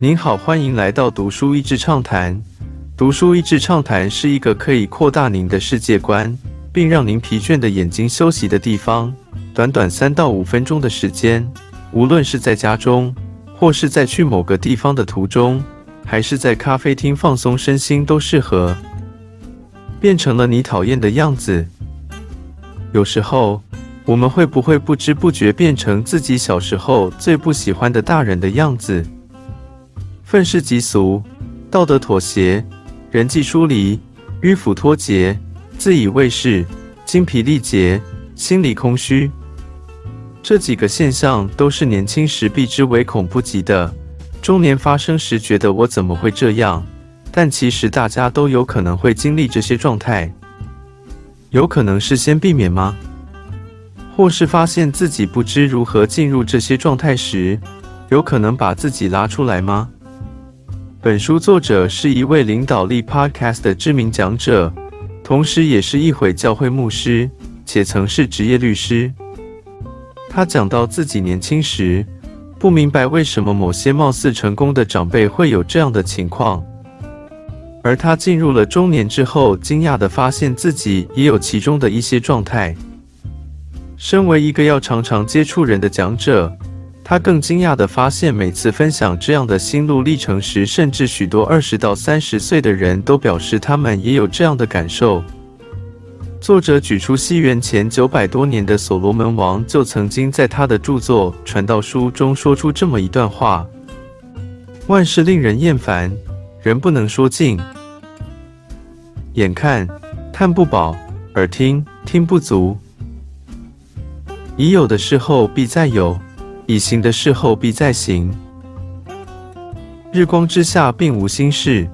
您好，欢迎来到读书益智畅谈。读书益智畅谈是一个可以扩大您的世界观，并让您疲倦的眼睛休息的地方。短短三到五分钟的时间，无论是在家中，或是在去某个地方的途中，还是在咖啡厅放松身心，都适合。变成了你讨厌的样子。有时候，我们会不会不知不觉变成自己小时候最不喜欢的大人的样子？愤世嫉俗、道德妥协、人际疏离、迂腐脱节、自以为是、精疲力竭、心理空虚，这几个现象都是年轻时避之唯恐不及的。中年发生时，觉得我怎么会这样？但其实大家都有可能会经历这些状态。有可能是先避免吗？或是发现自己不知如何进入这些状态时，有可能把自己拉出来吗？本书作者是一位领导力 Podcast 的知名讲者，同时也是一会教会牧师，且曾是职业律师。他讲到自己年轻时不明白为什么某些貌似成功的长辈会有这样的情况，而他进入了中年之后，惊讶地发现自己也有其中的一些状态。身为一个要常常接触人的讲者。他更惊讶地发现，每次分享这样的心路历程时，甚至许多二十到三十岁的人都表示他们也有这样的感受。作者举出西元前九百多年的所罗门王，就曾经在他的著作《传道书》中说出这么一段话：“万事令人厌烦，人不能说尽。眼看看不饱，耳听听不足。已有的事后必再有。”已行的事后必再行。日光之下并无新事，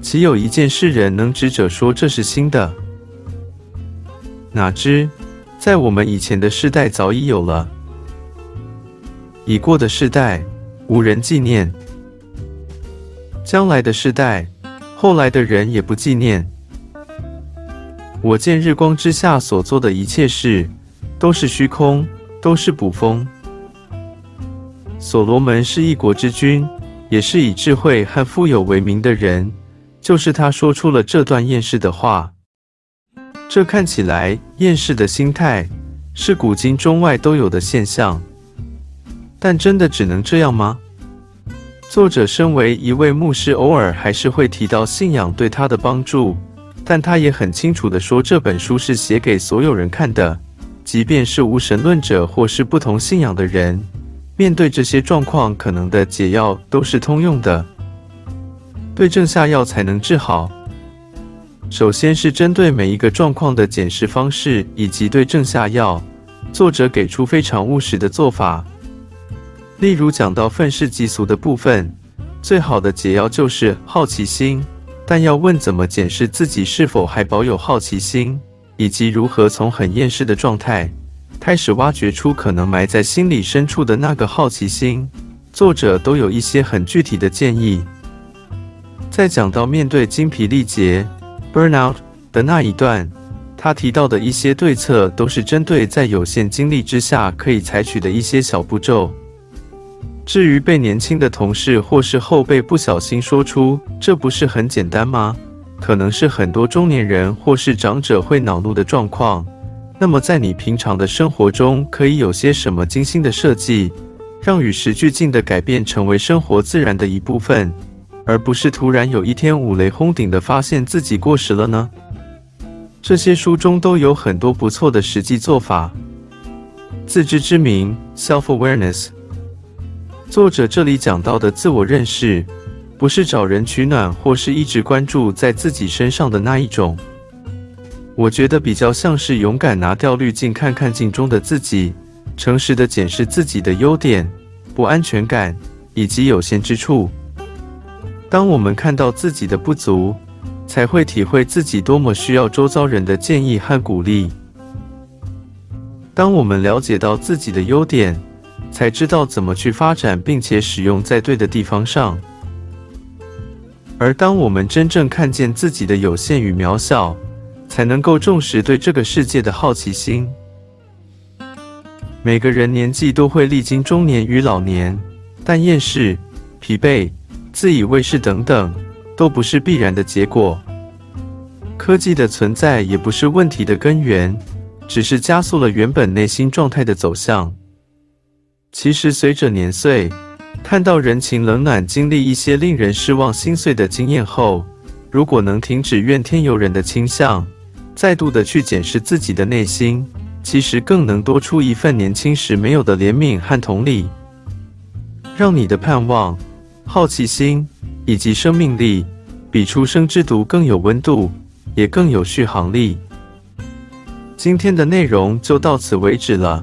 岂有一件事人能指者说这是新的？哪知在我们以前的世代早已有了，已过的世代无人纪念，将来的世代后来的人也不纪念。我见日光之下所做的一切事都是虚空。都是捕风。所罗门是一国之君，也是以智慧和富有为名的人，就是他说出了这段厌世的话。这看起来厌世的心态，是古今中外都有的现象。但真的只能这样吗？作者身为一位牧师，偶尔还是会提到信仰对他的帮助，但他也很清楚的说，这本书是写给所有人看的。即便是无神论者或是不同信仰的人，面对这些状况，可能的解药都是通用的，对症下药才能治好。首先是针对每一个状况的检视方式以及对症下药，作者给出非常务实的做法。例如讲到愤世嫉俗的部分，最好的解药就是好奇心，但要问怎么检视自己是否还保有好奇心。以及如何从很厌世的状态开始挖掘出可能埋在心里深处的那个好奇心，作者都有一些很具体的建议。在讲到面对精疲力竭 （burnout） 的那一段，他提到的一些对策都是针对在有限精力之下可以采取的一些小步骤。至于被年轻的同事或是后辈不小心说出“这不是很简单吗？”可能是很多中年人或是长者会恼怒的状况。那么，在你平常的生活中，可以有些什么精心的设计，让与时俱进的改变成为生活自然的一部分，而不是突然有一天五雷轰顶的发现自己过时了呢？这些书中都有很多不错的实际做法。自知之明 （self-awareness），作者这里讲到的自我认识。不是找人取暖，或是一直关注在自己身上的那一种。我觉得比较像是勇敢拿掉滤镜，看看镜中的自己，诚实的检视自己的优点、不安全感以及有限之处。当我们看到自己的不足，才会体会自己多么需要周遭人的建议和鼓励。当我们了解到自己的优点，才知道怎么去发展，并且使用在对的地方上。而当我们真正看见自己的有限与渺小，才能够重视对这个世界的好奇心。每个人年纪都会历经中年与老年，但厌世、疲惫、自以为是等等，都不是必然的结果。科技的存在也不是问题的根源，只是加速了原本内心状态的走向。其实，随着年岁，看到人情冷暖，经历一些令人失望、心碎的经验后，如果能停止怨天尤人的倾向，再度的去检视自己的内心，其实更能多出一份年轻时没有的怜悯和同理，让你的盼望、好奇心以及生命力，比出生之毒更有温度。也更有续航力。今天的内容就到此为止了，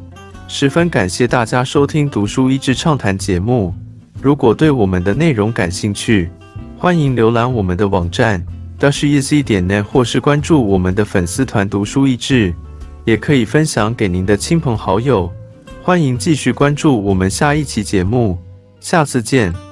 十分感谢大家收听《读书益智畅谈》节目。如果对我们的内容感兴趣，欢迎浏览我们的网站 dasheasy 点 net，或是关注我们的粉丝团“读书益智”，也可以分享给您的亲朋好友。欢迎继续关注我们下一期节目，下次见。